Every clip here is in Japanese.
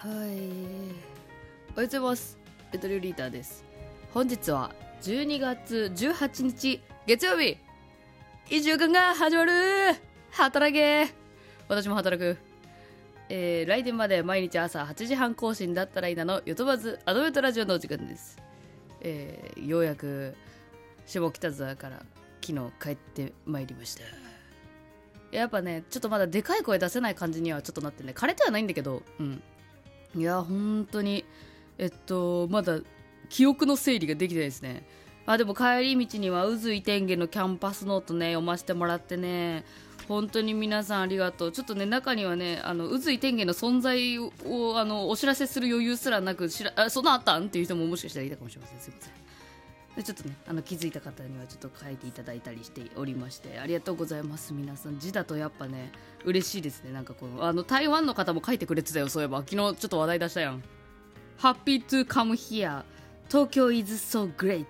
はい。おはようございます。エトリューリーターです。本日は12月18日月曜日一週間が始まる働け私も働く。えー、来年まで毎日朝8時半更新だったらいいなのヨトバズアドベントラジオのお時間です。えー、ようやく下北沢から昨日帰ってまいりました。やっぱね、ちょっとまだでかい声出せない感じにはちょっとなってね、枯れてはないんだけど、うん。いや、本当に、えっと、まだ記憶の整理ができてないですね。あ、でも帰り道には渦井天元のキャンパスノートね、読ませてもらってね、本当に皆さんありがとう。ちょっとね、中にはね、あの、渦井天元の存在を、あの、お知らせする余裕すらなく、知ら、あ、そんなあったんっていう人ももしかしたらいたかもしれません。すいません。ちょっとねあの気づいた方にはちょっと書いていただいたりしておりましてありがとうございます皆さん。字だとやっぱね嬉しいですね。なんかこのあの台湾の方も書いてくれてたよそういえば。昨日ちょっと話題出したやん。Happy to come here. 東京 is so great.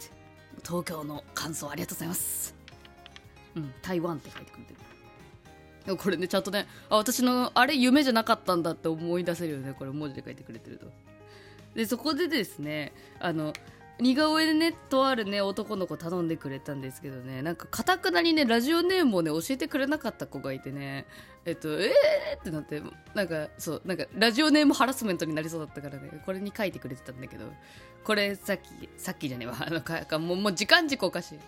東京の感想ありがとうございます。うん台湾って書いてくれてる。これねちゃんとねあ私のあれ夢じゃなかったんだって思い出せるよね。これ文字で書いてくれてると。でそこでですねあの似顔絵でねとあるね男の子頼んでくれたんですけどね。なんかかたくなにねラジオネームをね教えてくれなかった子がいてね。えっとえー？ってなってなんかそうなんかラジオネームハラスメントになりそうだったからね。これに書いてくれてたんだけど。これさっきさっきじゃねえわ。あのかかもうもう時間軸おかしい。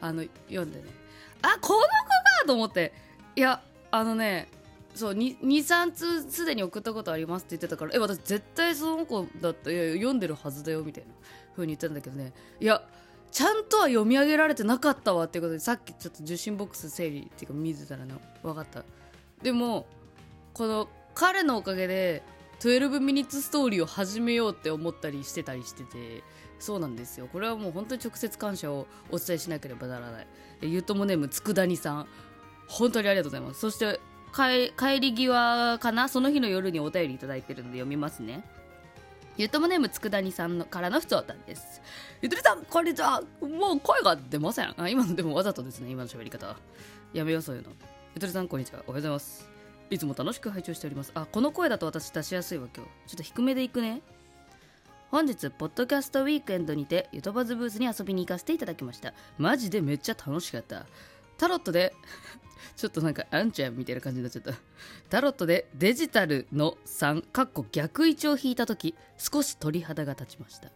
あの読んでね。あこの子か！と思って。いやあのねそう23通すでに送ったことありますって言ってたからえ私絶対その子だったいや読んでるはずだよみたいな風に言ったんだけどね。いやちゃんとは読み上げられてなかったわっていうことでさっきちょっと受信ボックス整理っていうか見てたらね分かった。でもこの彼のおかげで12ミニッツストーリーを始めようって思ったりしてたりしててそうなんですよ。これはもう本当に直接感謝をお伝えしなければならない。ゆうともネーム佃煮さん。本当にありがとうございます。そして帰り際かな？その日の夜にお便りいただいてるので読みますね。ゆともネームつくだにさんのからのふつおたんです。ゆとりさんこんにちは。もう声が出ません。あ今のでもわざとですね。今の喋り方。やめようそういうの。ゆとりさんこんにちは。おはようございます。いつも楽しく拝聴しております。あこの声だと私出しやすいわ今日。ちょっと低めでいくね。本日ポッドキャストウィークエンドにてゆとばずブースに遊びに行かせていただきました。マジでめっちゃ楽しかった。タロットで ちょっとなんかあんちゃんみたいな感じになっちゃった。タロットでデジタルの3かっこ逆位置を引いた時少し鳥肌が立ちました。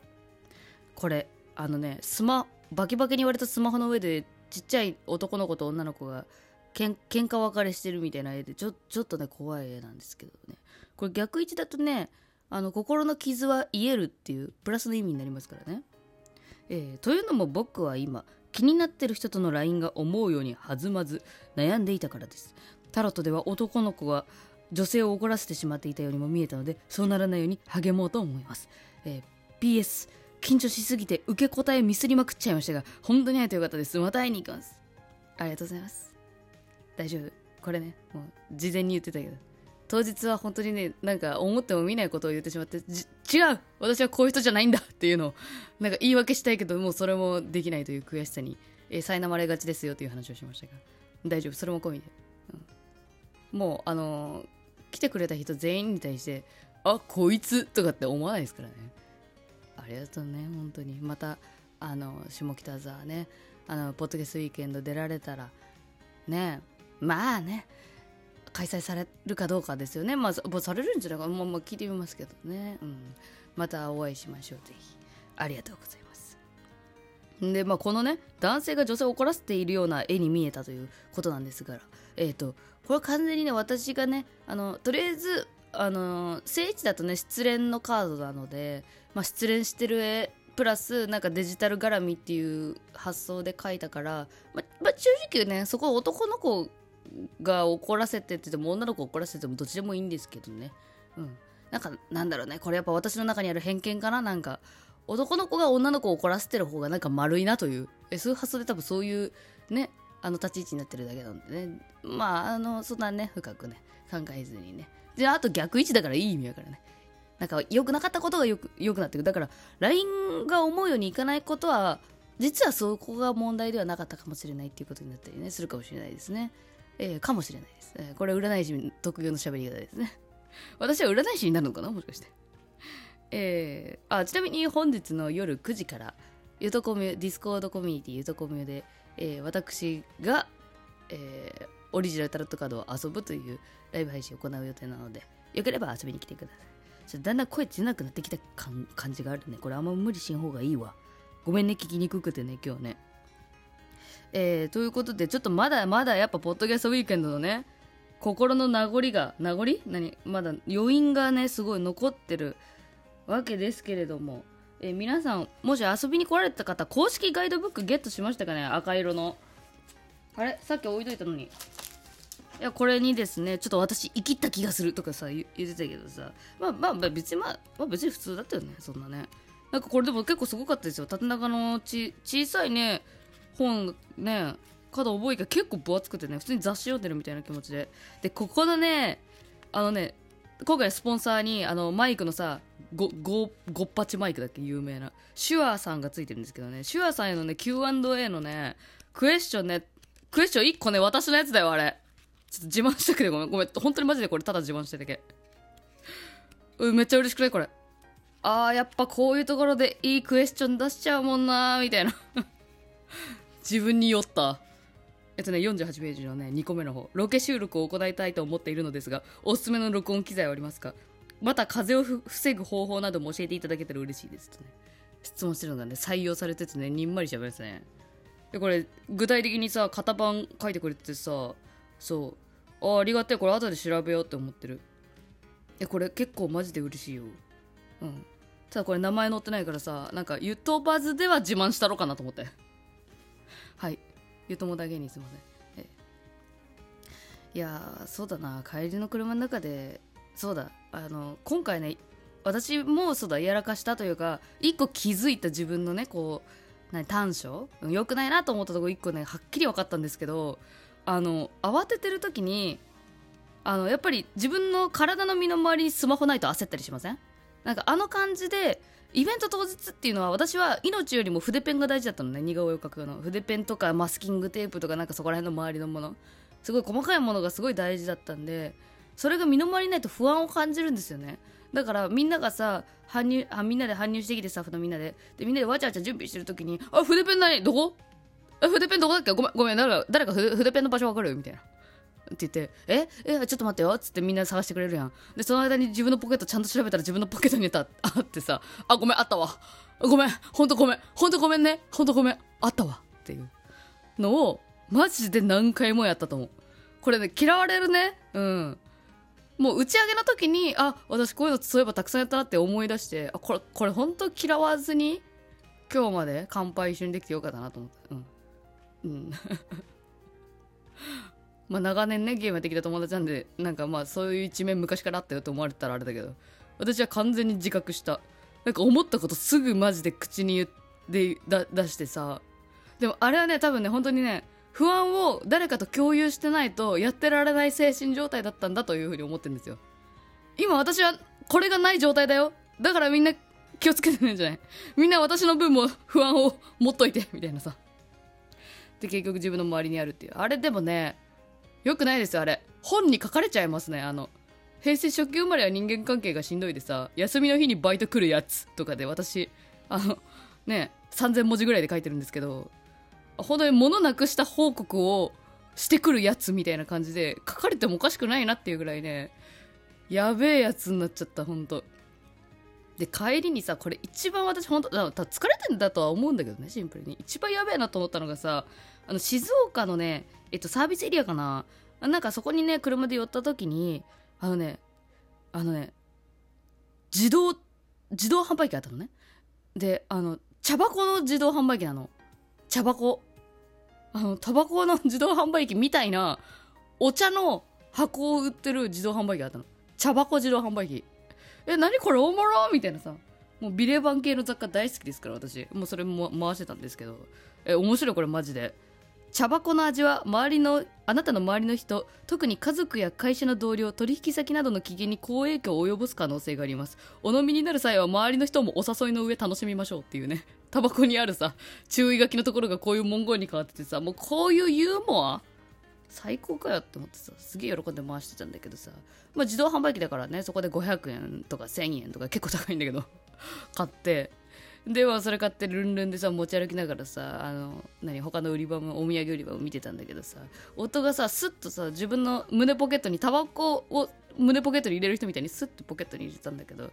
これあのねスマバキバキに言われたスマホの上でちっちゃい男の子と女の子がけん喧嘩別れしてるみたいな絵でちょちょっとね怖い絵なんですけどね。これ逆位置だとねあの心の傷は癒えるっていうプラスの意味になりますからね、えーというのも僕は今気になってる人との LINE が思うように弾まず悩んでいたからです。タロットでは男の子が女性を怒らせてしまっていたようにも見えたのでそうならないように励もうと思います、えー PS 緊張しすぎて受け答えミスりまくっちゃいましたが本当に会えてよかったです。また会いに行きます。ありがとうございます。大丈夫。これねもう事前に言ってたけど。当日は本当にねなんか思っても見ないことを言ってしまって違う私はこういう人じゃないんだっていうのをなんか言い訳したいけどもうそれもできないという悔しさにえー苛まれがちですよという話をしましたが大丈夫？それも込みで、うんもうあのー来てくれた人全員に対してあこいつとかって思わないですからね。ありがとうね本当に。またあの下北沢ねあのポッドキャストウィークエンド出られたらねまあね開催されるかどうかですよね。まあされるんじゃないか。まあまあ聞いてみますけどね、うん、またお会いしましょうぜひ。ありがとうございます。でまあこのね男性が女性を怒らせているような絵に見えたということなんですがえっ、とこれ完全にね私がねあのとりあえずあの聖地だとね失恋のカードなので、まあ、失恋してる絵プラスなんかデジタル絡みっていう発想で描いたから、ままあ、正直ねそこは男の子が怒らせてって言っても女の子怒らせてもどっちでもいいんですけどね。うん。なんかなんだろうね。これやっぱ私の中にある偏見かな。なんか男の子が女の子を怒らせてる方がなんか丸いなという。えそういう発で多分そういうねあの立ち位置になってるだけなんでね。まああのそんなね深くね考えずにね。であと逆位置だからいい意味だからね。なんか良くなかったことがよく良くなってくだから LINE が思うようにいかないことは実はそこが問題ではなかったかもしれないっていうことになったりねするかもしれないですね。えーかもしれないです、えーこれ占い師特有の喋り方ですね。私は占い師になるのかな？もしかして。えー、あちなみに本日の夜9時からゆとコミュディスコードコミュニティゆとコミュで、えー、私が、えー、オリジナルタロットカードを遊ぶというライブ配信を行う予定なのでよければ遊びに来てください。ちょだんだん声出なくなってきた感じがあるね。これあんま無理しん方がいいわ。ごめんね聞きにくくてね今日ね。えー、ということでちょっとまだまだやっぱポッドキャストウィークエンドのね心の名残が名残？何？まだ余韻がねすごい残ってるわけですけれども、えー、皆さんもし遊びに来られた方公式ガイドブックゲットしましたかね？赤色の。あれ？さっき置いといたのに。いやこれにですねちょっと私生きった気がするとかさ言ってたけどさ。まあまあ別にまあ、まあ、別に普通だったよねそんなね。なんかこれでも結構すごかったですよ。縦長のち小さいね本ね角覚えが結構分厚くてね普通に雑誌読んでるみたいな気持ちで。でここのねあのね今回スポンサーにあのマイクのさごごごっぱちマイクだっけ？有名な。シュアーさんがついてるんですけどね。シュアーさんへのね Q&A のねクエスチョンねクエスチョン1個ね私のやつだよあれ。ちょっと自慢したくてごめん。ごめん。本当にマジでこれただ自慢してるだけ。うんめっちゃ嬉しくない？これ。あーやっぱこういうところでいいクエスチョン出しちゃうもんなーみたいな。自分に酔ったえっとね、48ページのね、2個目の方。ロケ収録を行いたいと思っているのですが、おすすめの録音機材はありますか？また、風邪を防ぐ方法なども教えていただけたら嬉しいですね。質問してるのがね、採用されててね、にんまりしゃべますね。で、これ、具体的にさ、型番書いてくれててさ、そう。ああ、ありがてえ。これ後で調べようって思ってる。え、これ結構マジで嬉しいよ。うん。ただこれ名前載ってないからさ、なんか、ゆとばずでは自慢したろかなと思って。はい。ゆともだけにすいません。えいやそうだな。帰りの車の中でそうだ。あの今回ね私もそうだ。やらかしたというか一個気づいた自分のねこう何短所？良くないなと思ったとこ一個ねはっきり分かったんですけどあの慌ててる時にあのやっぱり自分の体の身の回りにスマホないと焦ったりしません？なんかあの感じでイベント当日っていうのは私は命よりも筆ペンが大事だったのね。似顔絵を描くの。筆ペンとかマスキングテープとかなんかそこら辺の周りのもの。すごい細かいものがすごい大事だったんでそれが身の回りないと不安を感じるんですよね。だからみんながさ搬入あみんなで搬入してきてスタッフのみんなで。でみんなでわちゃわちゃ準備してる時に「あ筆ペン何どこ？あ筆ペンどこだっけ？ごめんごめん誰か誰か筆ペンの場所わかる？みたいな。って言って「え？え？ちょっと待ってよ」っつってみんな探してくれるやん。でその間に自分のポケットちゃんと調べたら自分のポケットにあってさ「あごめんあったわ。ごめんほんとごめん。ほんとごめんね。ほんとごめん。あったわ」っていうのをマジで何回もやったと思う。これね嫌われるね。うん。もう打ち上げの時にあ私こういうのそういえばたくさんやったなって思い出してあこれこれ本当嫌わずに今日まで乾杯一緒にできてよかったなと思ったうん。うん。まあ、長年ねゲームやってきた友達なんでなんかまあそういう一面昔からあったよと思われたらあれだけど私は完全に自覚した。なんか思ったことすぐマジで口に言って出してさ。でもあれはね多分ね本当にね不安を誰かと共有してないとやってられない精神状態だったんだというふうに思ってるんですよ。今私はこれがない状態だよ。だからみんな気をつけてねんじゃない。みんな私の分も不安を持っといてみたいなさ。で結局自分の周りにあるっていう。あれでもねよくないですよあれ。本に書かれちゃいますねあの。平成初期生まれは人間関係がしんどいでさ休みの日にバイト来るやつとかで私あのね3000文字ぐらいで書いてるんですけど本当に物なくした報告をしてくるやつみたいな感じで書かれてもおかしくないなっていうぐらいねやべえやつになっちゃった本当。で帰りにさこれ一番私本当疲れてんだとは思うんだけどねシンプルに。一番やべえなと思ったのがさあの静岡のねえっと、サービスエリアかな？なんかそこにね、車で寄った時に、あのね、あのね、自動、自動販売機あったのね。で、あの、茶箱の自動販売機なの。茶箱。あの、タバコの自動販売機みたいな、お茶の箱を売ってる自動販売機あったの。茶箱自動販売機。え、何これおもろみたいなさ。もうビレバン系の雑貨大好きですから、私。もうそれも回してたんですけど。え、面白いこれマジで。茶箱の味は周りのあなたの周りの人特に家族や会社の同僚取引先などの機嫌に好影響を及ぼす可能性があります。お飲みになる際は周りの人もお誘いの上楽しみましょうっていうね。タバコにあるさ注意書きのところがこういう文言に変わっててさもうこういうユーモア最高かよって思ってさすげえ喜んで回してたんだけどさ。まあ自動販売機だからねそこで500円とか1000円とか結構高いんだけど。買ってでもそれ買ってルンルンでさ持ち歩きながらさあの何他の売り場もお土産売り場を見てたんだけどさ夫がさスッとさ自分の胸ポケットにタバコを胸ポケットに入れる人みたいにスッとポケットに入れたんだけど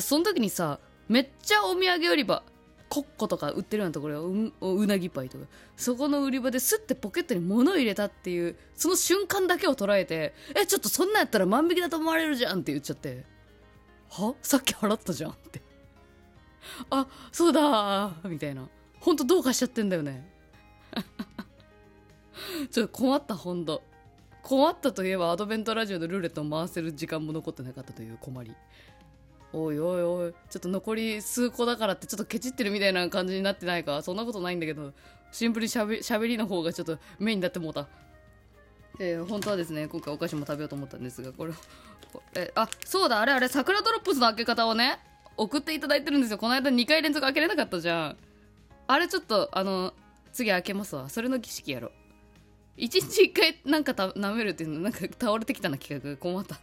その時にさめっちゃお土産売り場コッコとか売ってるようなところううなぎパイとか。そこの売り場ですってポケットに物を入れたっていうその瞬間だけを捉えてえちょっとそんなんやったら万引きだと思われるじゃんって言っちゃって。は？さっき払ったじゃんって。あそうだみたいな。ほんとどうかしちゃってんだよね。ちょっと困ったほんと。困ったといえばアドベントラジオのルーレットを回せる時間も残ってなかったという困り。おいおいおいちょっと残り数個だからってちょっとケチってるみたいな感じになってないか？そんなことないんだけどシンプルにしゃべりの方がちょっとメインになってもうた。えー、本当はですね今回お菓子も食べようと思ったんですがこれえあそうだあれあれ桜ドロップスの開け方をね送っていただいてるんですよ。この間2回連続開けれなかったじゃん。あれちょっとあの次開けますわ。それの儀式やろ。う1日1回なんかた舐めるっていうのなんか倒れてきたな企画。困った。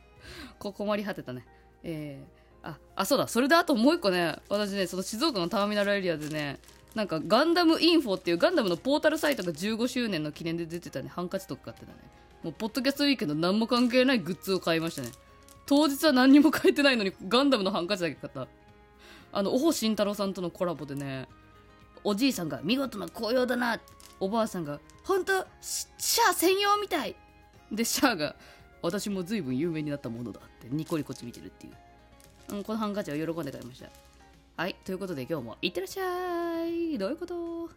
こ困り果てたね。えー、ああそうだ。それであともう一個ね。私ねその静岡のターミナルエリアでねなんかガンダムインフォっていうガンダムのポータルサイトが15周年の記念で出てたね。ハンカチとか買ってたね。もうポッドキャストウィークの何も関係ないグッズを買いましたね。当日は何にも買えてないのにガンダムのハンカチだけ買った。あの、オホ慎太郎さんとのコラボでね、おじいさんが見事な紅葉だな、おばあさんが、ほんと、シャア専用みたいで、シャアが、私も随分有名になったものだってニコニコち見てるっていう。うん、このハンカチは喜んで買いました。はい、ということで今日もいってらっしゃいどういうこと